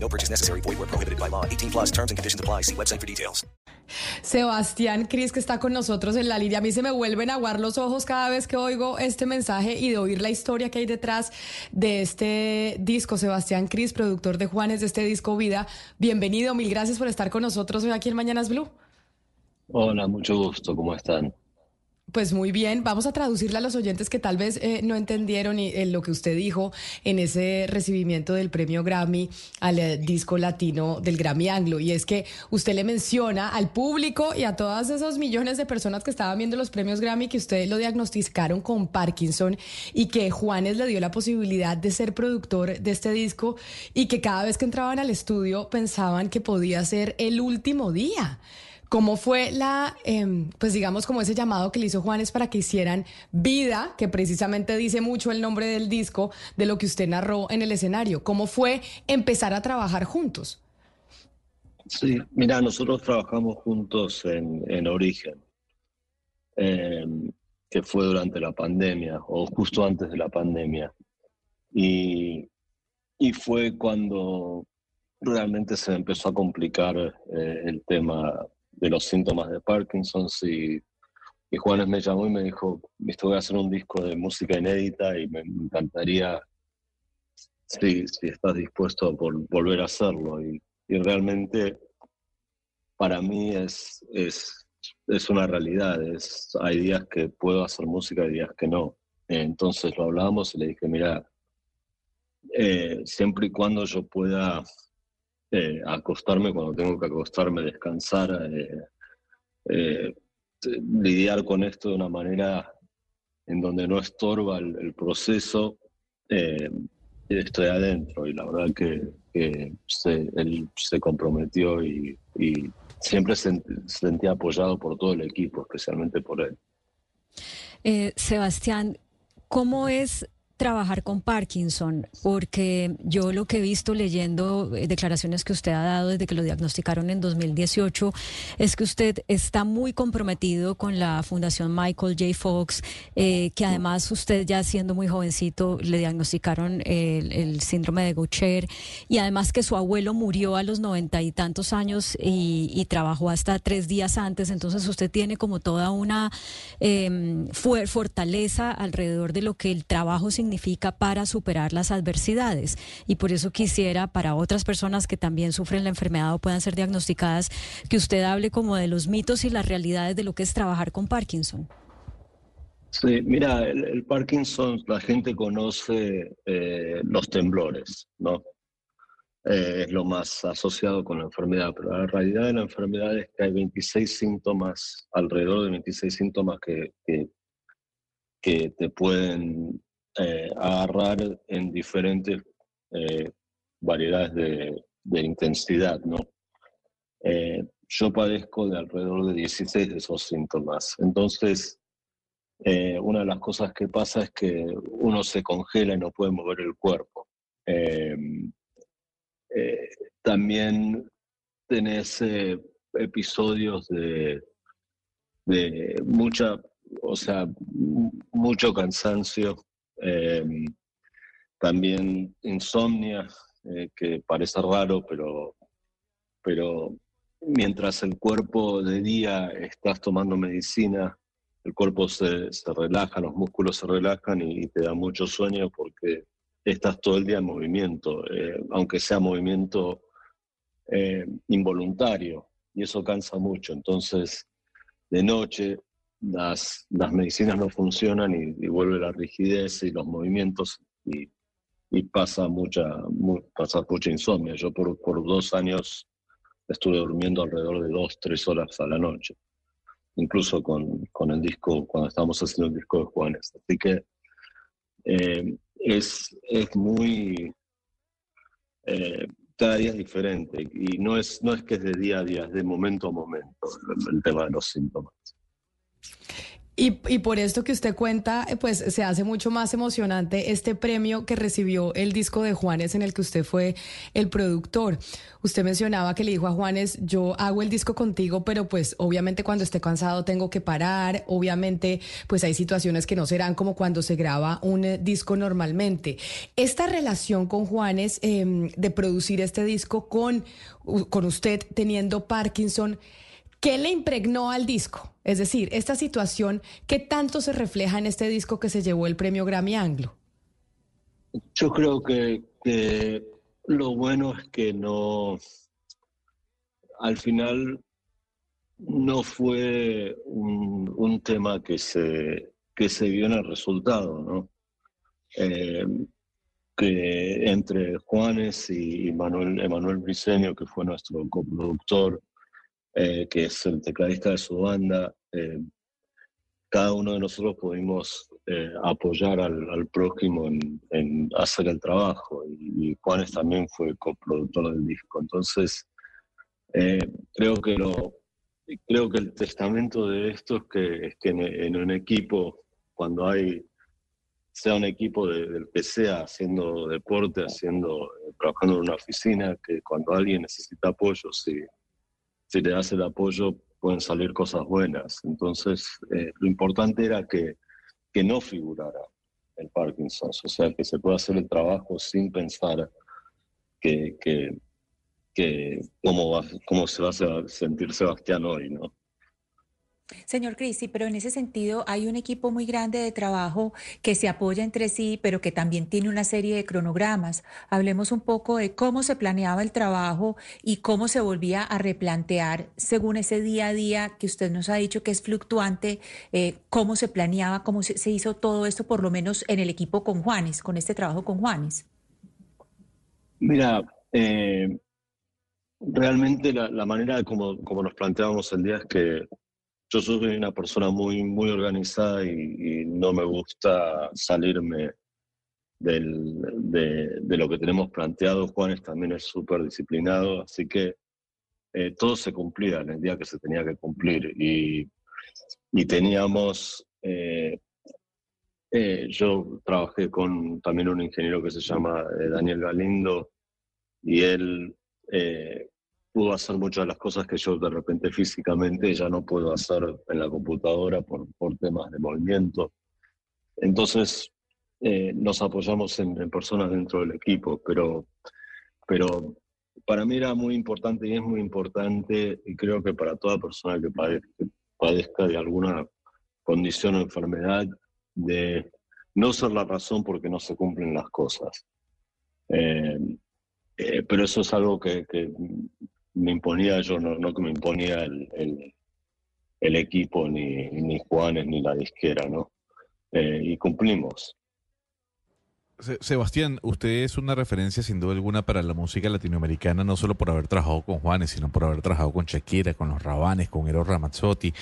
No purchase necessary. Void where prohibited by law. 18 plus terms and conditions apply. See website for details. Sebastián Cris, que está con nosotros en la línea. A mí se me vuelven a aguar los ojos cada vez que oigo este mensaje y de oír la historia que hay detrás de este disco. Sebastián Cris, productor de Juanes de este disco Vida. Bienvenido, mil gracias por estar con nosotros hoy aquí en Mañanas Blue. Hola, mucho gusto. ¿Cómo están? Pues muy bien, vamos a traducirle a los oyentes que tal vez eh, no entendieron y, eh, lo que usted dijo en ese recibimiento del premio Grammy al eh, disco latino del Grammy Anglo. Y es que usted le menciona al público y a todas esos millones de personas que estaban viendo los premios Grammy que usted lo diagnosticaron con Parkinson y que Juanes le dio la posibilidad de ser productor de este disco y que cada vez que entraban al estudio pensaban que podía ser el último día. ¿Cómo fue la, em, pues digamos, como ese llamado que le hizo Juanes para que hicieran vida, que precisamente dice mucho el nombre del disco, de lo que usted narró en el escenario? ¿Cómo fue empezar a trabajar juntos? Sí, mira, nosotros trabajamos juntos en, en Origen, em, que fue durante la pandemia o justo antes de la pandemia. Y, y fue cuando realmente se empezó a complicar eh, el tema de los síntomas de Parkinson y, y Juanes me llamó y me dijo, visto voy a hacer un disco de música inédita y me encantaría si, si estás dispuesto a volver a hacerlo. Y, y, realmente para mí es, es, es una realidad, es, hay días que puedo hacer música y días que no. Entonces lo hablamos y le dije, mira, eh, siempre y cuando yo pueda eh, acostarme cuando tengo que acostarme, descansar, eh, eh, lidiar con esto de una manera en donde no estorba el, proceso, estoy adentro y la verdad que, se, él se comprometió y, siempre se sentía apoyado por todo el equipo, especialmente por él. Sebastián, ¿cómo es trabajar con Parkinson? Porque yo lo que he visto leyendo eh, declaraciones que usted ha dado desde que lo diagnosticaron en 2018 es que usted está muy comprometido con la Fundación Michael J. Fox, eh, que además usted ya siendo muy jovencito le diagnosticaron el, síndrome de Gaucher y además que su abuelo murió a los noventa y tantos años y, trabajó hasta tres días antes, entonces usted tiene como toda una eh, fortaleza alrededor de lo que el trabajo significa significa para superar las adversidades. Y por eso quisiera, para otras personas que también sufren la enfermedad o puedan ser diagnosticadas, que usted hable como de los mitos y las realidades de lo que es trabajar con Parkinson. Sí, mira, el, Parkinson, la gente conoce eh, los temblores, ¿no? Eh, es lo más asociado con la enfermedad, pero la realidad de la enfermedad es que hay 26 síntomas, alrededor de 26 síntomas que, que, que te pueden eh, agarrar en diferentes eh, variedades de, intensidad, ¿no? Eh, yo padezco de alrededor de 16 de esos síntomas. Entonces, una de las cosas que pasa es que uno se congela y no puede mover el cuerpo. también tenés episodios de mucha, o sea, mucho cansancio, Em, también insomnia, eh, que parece raro, pero, pero mientras el cuerpo de día estás tomando medicina, el cuerpo se, se relaja, los músculos se relajan y, te da mucho sueño porque estás todo el día en movimiento, eh, aunque sea movimiento eh, involuntario, y eso cansa mucho. Entonces, de noche las, las medicinas no funcionan y, vuelve la rigidez y los movimientos y, pasa, mucha, pasa mucha insomnia. Yo por, por dos años estuve durmiendo alrededor de dos, tres horas a la noche, incluso con, con el disco, cuando estábamos haciendo el disco de Juanes. Así que eh, es, es muy... Eh, es diferente y no es, no es que es de día a día, es de momento a momento el tema de los síntomas. Y, por esto que usted cuenta, eh, pues se hace mucho más emocionante este premio que recibió el disco de Juanes en el que usted fue el productor. Usted mencionaba que le dijo a Juanes, yo hago el disco contigo, pero pues obviamente cuando esté cansado tengo que parar, obviamente pues hay situaciones que no serán como cuando se graba un eh, disco normalmente. Esta relación con Juanes em, de producir este disco con, con usted teniendo Parkinson, ¿Qué le impregnó al disco? Es decir, esta situación, ¿qué tanto se refleja en este disco que se llevó el premio Grammy Anglo? Yo creo que, lo bueno es que no, al final no fue un, tema que se, que se vio en el resultado, ¿no? Eh, que entre Juanes y Manuel, Emanuel Briceño, que fue nuestro coproductor, eh, que es el tecladista de su banda. Eh, cada uno de nosotros pudimos eh, apoyar al, prójimo en, hacer el trabajo y, Juanes también fue coproductor del disco. Entonces, creo, que lo, creo que el testamento de esto es que, que en, un equipo, cuando hay sea un equipo del que sea, haciendo deporte, haciendo, trabajando en una oficina, que cuando alguien necesita apoyo, sí, si le das el apoyo pueden salir cosas buenas. Entonces, eh, lo importante era que, que no figurara el Parkinson, o sea, que se pueda hacer el trabajo sin pensar que, que cómo, va, cómo se va a sentir Sebastián hoy, ¿no? Señor Cristi, pero en ese sentido hay un equipo muy grande de trabajo que se apoya entre sí, pero que también tiene una serie de cronogramas. Hablemos un poco de cómo se planeaba el trabajo y cómo se volvía a replantear según ese día a día que usted nos ha dicho que es fluctuante, eh, cómo se planeaba, cómo se, hizo todo esto, por lo menos en el equipo con Juanes, con este trabajo con Juanes. Mira, eh, realmente la, manera como, como nos planteábamos el día es que yo soy una persona muy, muy organizada y, no me gusta salirme de, lo que tenemos planteado. Juanes también es súper disciplinado, así que eh, todo se cumplía en el día que se tenía que cumplir. Y, y teníamos, eh, eh, yo trabajé con también un ingeniero que se llama Daniel Galindo y él pudo hacer muchas de las cosas que yo de repente físicamente ya no puedo hacer en la computadora por, por temas de movimiento. Entonces eh, nos apoyamos en, personas dentro del equipo, pero, pero para mí era muy importante y es muy importante, y creo que para toda persona que padezca, de alguna condición o enfermedad, de no ser la razón porque no se cumplen las cosas. Eh, eh, pero eso es algo que, que, me imponía yo, no, no que me imponía el, el, equipo, ni, ni Juanes, ni la disquera, ¿no? Eh, y cumplimos. Sebastián, usted es una referencia sin duda alguna para la música latinoamericana, no solo por haber trabajado con Juanes, sino por haber trabajado con Shakira, con los Rabanes, con Eros Ramazzotti,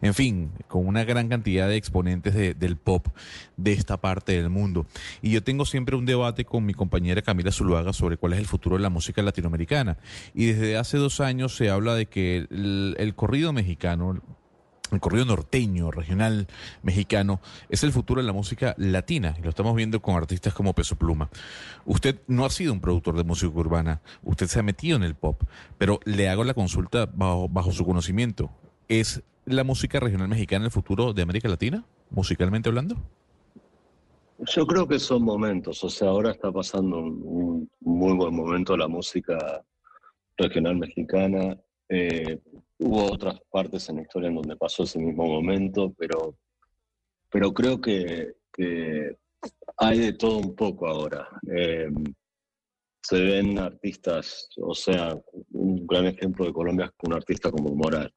en fin, con una gran cantidad de exponentes del pop de esta parte del mundo. Y yo tengo siempre un debate con mi compañera Camila Zuluaga sobre cuál es el futuro de la música latinoamericana. Y desde hace dos años se habla de que el corrido mexicano, el corrido norteño, regional mexicano, es el futuro de la música latina y lo estamos viendo con artistas como Peso Pluma. Usted no ha sido un productor de música urbana, usted se ha metido en el pop, pero le hago la consulta bajo, bajo su conocimiento. ¿Es la música regional mexicana el futuro de América Latina, musicalmente hablando? Yo creo que son momentos, o sea, ahora está pasando un, muy buen momento la música regional mexicana. Eh, Hubo otras partes en la historia en donde pasó ese mismo momento, pero, pero creo que, hay de todo un poco ahora. Em, se ven artistas, o sea, un gran ejemplo de Colombia es un artista como Morat,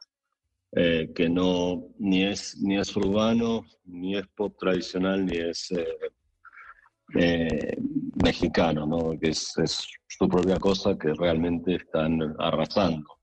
eh, que no ni es ni es urbano, ni es pop tradicional, ni es eh, eh, mexicano, ¿no? que es, es, su propia cosa que realmente están arrasando.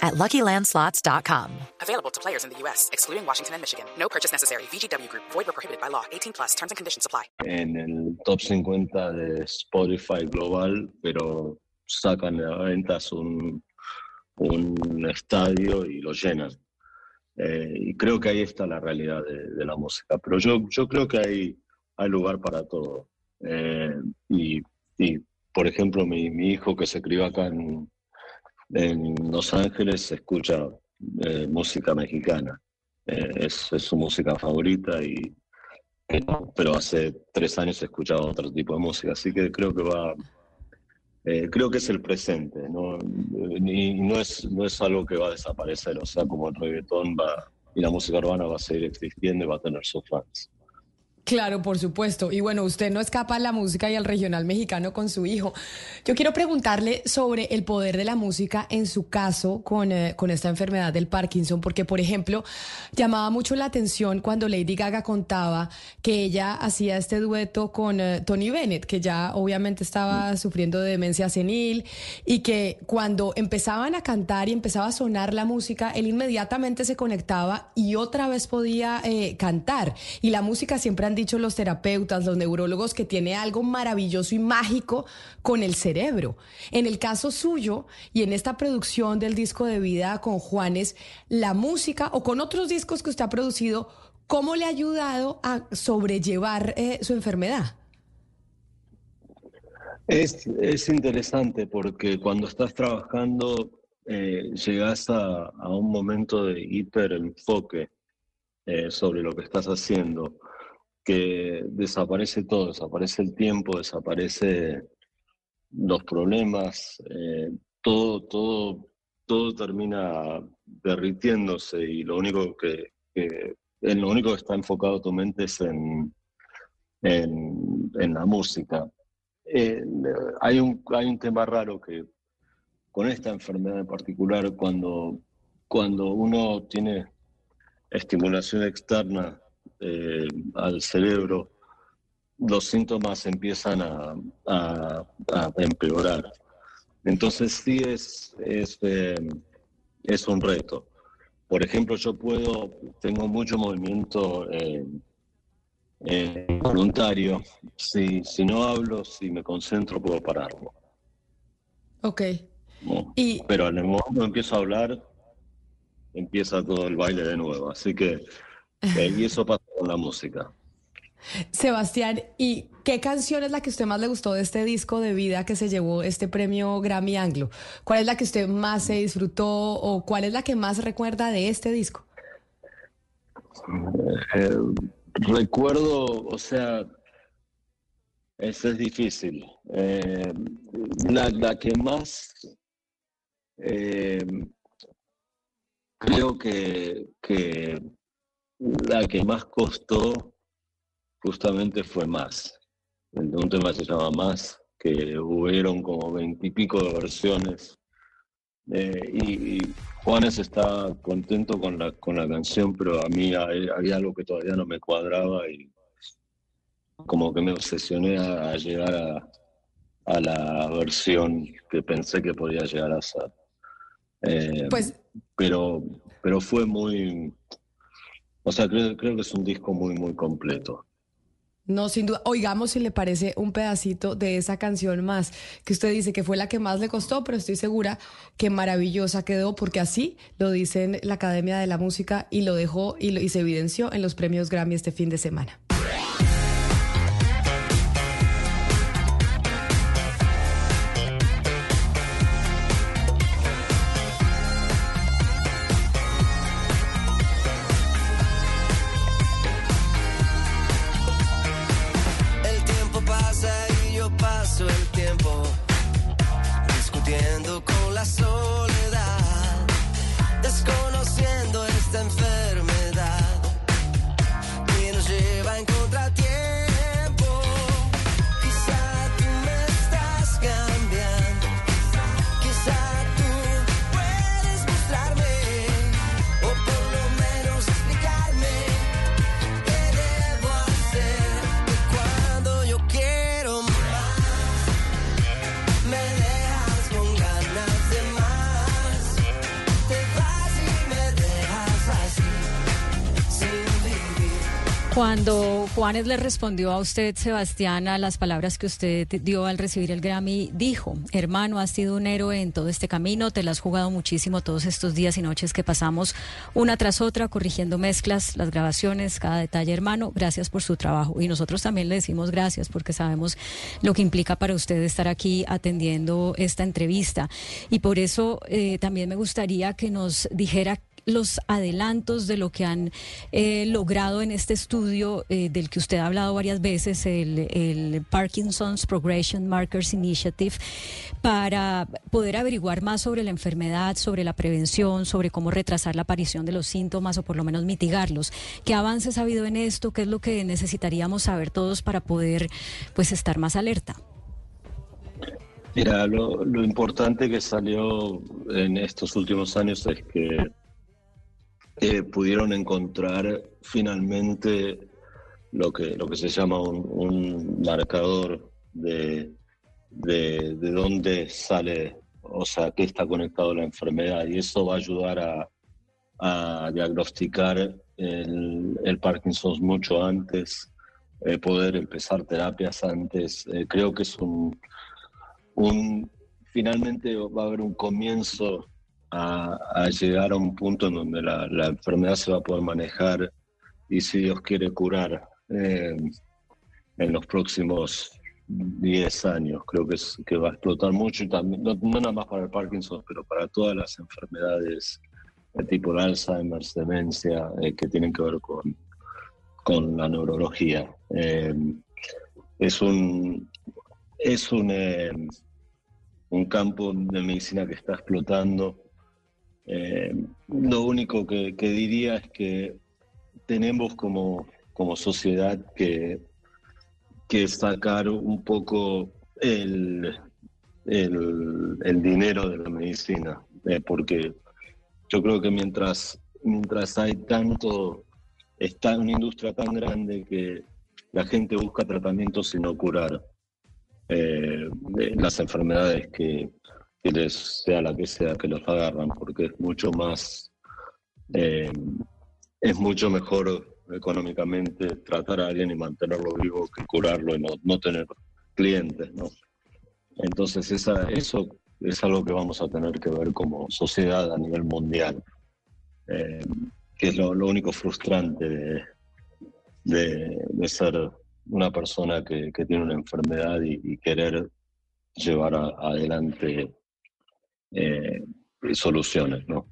at LuckyLandSlots.com. Available to players in the U.S., excluding Washington and Michigan. No purchase necessary. VGW Group. Void where prohibited by law. 18 plus. Terms and conditions apply. En el top 50 de Spotify global, pero sacan a ventas un, un estadio y lo llenan. Eh, y creo que ahí está la realidad de, de la música. Pero yo, yo creo que hay, hay lugar para todo. Eh, y, y, por ejemplo, mi, mi hijo que se crió acá en, en Los Ángeles escucha eh, música mexicana. Eh, es, su música favorita y pero hace tres años escuchaba otro tipo de música, así que creo que va, eh, creo que es el presente, ¿no? Y no es, no es algo que va a desaparecer, o sea, como el reggaetón va y la música urbana va a seguir existiendo y va a tener sus fans. Claro, por supuesto. Y bueno, usted no escapa a la música y al regional mexicano con su hijo. Yo quiero preguntarle sobre el poder de la música en su caso con, eh, con esta enfermedad del Parkinson, porque, por ejemplo, llamaba mucho la atención cuando Lady Gaga contaba que ella hacía este dueto con eh, Tony Bennett, que ya obviamente estaba sufriendo de demencia senil, y que cuando empezaban a cantar y empezaba a sonar la música, él inmediatamente se conectaba y otra vez podía eh, cantar. Y la música siempre han dicho los terapeutas, los neurólogos, que tiene algo maravilloso y mágico con el cerebro. En el caso suyo y en esta producción del disco de vida con Juanes, la música o con otros discos que usted ha producido, ¿cómo le ha ayudado a sobrellevar eh, su enfermedad? Es, es, interesante porque cuando estás trabajando eh, llegas a, a, un momento de hiperenfoque eh, sobre lo que estás haciendo que desaparece todo, desaparece el tiempo, desaparece los problemas, eh, todo, todo, todo termina derritiéndose y lo único que, en lo único que está enfocado tu mente es en, en, en la música. Eh, hay, un, hay un tema raro que con esta enfermedad en particular, cuando, cuando uno tiene estimulación externa eh, al cerebro, los síntomas empiezan a, a, a empeorar. Entonces sí es, es, eh, es, un reto. Por ejemplo, yo puedo, tengo mucho movimiento eh, eh, voluntario. Si, si no hablo, si me concentro, puedo pararlo. Ok. ¿no? Y... Pero en el momento que empiezo a hablar, empieza todo el baile de nuevo. Así que y eso pasa con la música. Sebastián, ¿y qué canción es la que a usted más le gustó de este disco de vida que se llevó este premio Grammy Anglo? ¿Cuál es la que usted más se disfrutó o cuál es la que más recuerda de este disco? Eh, recuerdo, o sea, eso es difícil. Eh, la, la, que más eh, creo que, que la que más costó justamente fue Más. Un tema se llama Más, que hubieron como veintipico de versiones. Eh, y, y, Juanes está contento con la, con la canción, pero a mí hay, había algo que todavía no me cuadraba y como que me obsesioné a, a llegar a, a, la versión que pensé que podía llegar a ser. Eh, pues... pero, pero fue muy, o sea, creo, creo que es un disco muy, muy completo. No, sin duda. Oigamos si le parece un pedacito de esa canción más, que usted dice que fue la que más le costó, pero estoy segura que maravillosa quedó, porque así lo dice la Academia de la Música y lo dejó y, lo, y se evidenció en los premios Grammy este fin de semana. Cuando Juanes le respondió a usted, Sebastián, a las palabras que usted dio al recibir el Grammy, dijo, hermano, has sido un héroe en todo este camino, te lo has jugado muchísimo todos estos días y noches que pasamos una tras otra, corrigiendo mezclas, las grabaciones, cada detalle, hermano, gracias por su trabajo. Y nosotros también le decimos gracias porque sabemos lo que implica para usted estar aquí atendiendo esta entrevista. Y por eso eh, también me gustaría que nos dijera los adelantos de lo que han eh, logrado en este estudio eh, del que usted ha hablado varias veces, el, Parkinson's Progression Markers Initiative, para poder averiguar más sobre la enfermedad, sobre la prevención, sobre cómo retrasar la aparición de los síntomas o por lo menos mitigarlos. ¿Qué avances ha habido en esto? ¿Qué es lo que necesitaríamos saber todos para poder pues estar más alerta? Mira, lo, lo importante que salió en estos últimos años es que eh, pudieron encontrar finalmente lo que, lo que se llama un, marcador de, de, de, dónde sale, o sea, qué está conectado la enfermedad. Y eso va a ayudar a, a diagnosticar el, el, Parkinson mucho antes, eh, poder empezar terapias antes. Eh, creo que es un, un, finalmente va a haber un comienzo a, llegar a un punto en donde la, enfermedad se va a poder manejar y si Dios quiere curar eh, en los próximos 10 años. Creo que, es, que va a explotar mucho y también, no, nada más para el Parkinson, pero para todas las enfermedades de tipo Alzheimer, demencia, eh, que tienen que ver con, con la neurología. Eh, es un, es un, un campo de medicina que está explotando eh, lo único que, que, diría es que tenemos como, como sociedad que, que sacar un poco el, el, el dinero de la medicina, eh, porque yo creo que mientras, mientras hay tanto, está una industria tan grande que la gente busca tratamientos y no curar eh, las enfermedades que, sea la que sea que los agarran, porque es mucho más, eh, es mucho mejor económicamente tratar a alguien y mantenerlo vivo que curarlo y no, no tener clientes, ¿no? Entonces esa, eso es algo que vamos a tener que ver como sociedad a nivel mundial, eh, que es lo, único frustrante de, de, ser una persona que, que tiene una enfermedad y, querer llevar adelante eh, soluciones, ¿no?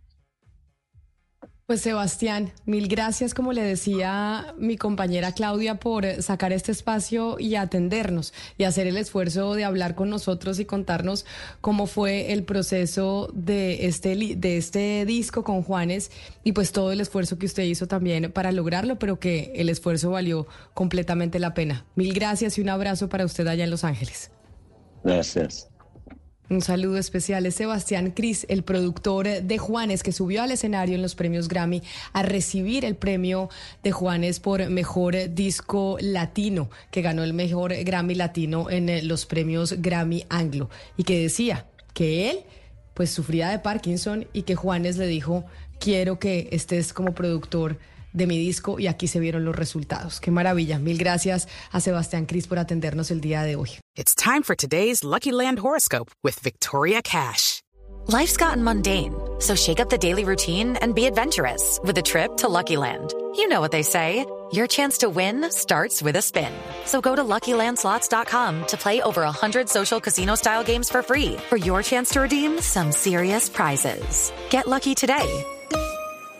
Pues Sebastián, mil gracias, como le decía mi compañera Claudia, por sacar este espacio y atendernos y hacer el esfuerzo de hablar con nosotros y contarnos cómo fue el proceso de este, de este disco con Juanes y pues todo el esfuerzo que usted hizo también para lograrlo, pero que el esfuerzo valió completamente la pena. Mil gracias y un abrazo para usted allá en Los Ángeles. Gracias. Un saludo especial es Sebastián Cris, el productor de Juanes, que subió al escenario en los premios Grammy a recibir el premio de Juanes por mejor disco latino, que ganó el mejor Grammy latino en los premios Grammy Anglo, y que decía que él pues sufría de Parkinson y que Juanes le dijo, quiero que estés como productor de mi disco y aquí se vieron los resultados. Qué maravilla. Mil gracias a Sebastián Cris por atendernos el día de hoy. It's time for today's Lucky Land horoscope with Victoria Cash. Life's gotten mundane, so shake up the daily routine and be adventurous with a trip to Lucky Land. You know what they say. Your chance to win starts with a spin. So go to LuckyLandSlots.com to play over 100 social casino-style games for free for your chance to redeem some serious prizes. Get lucky today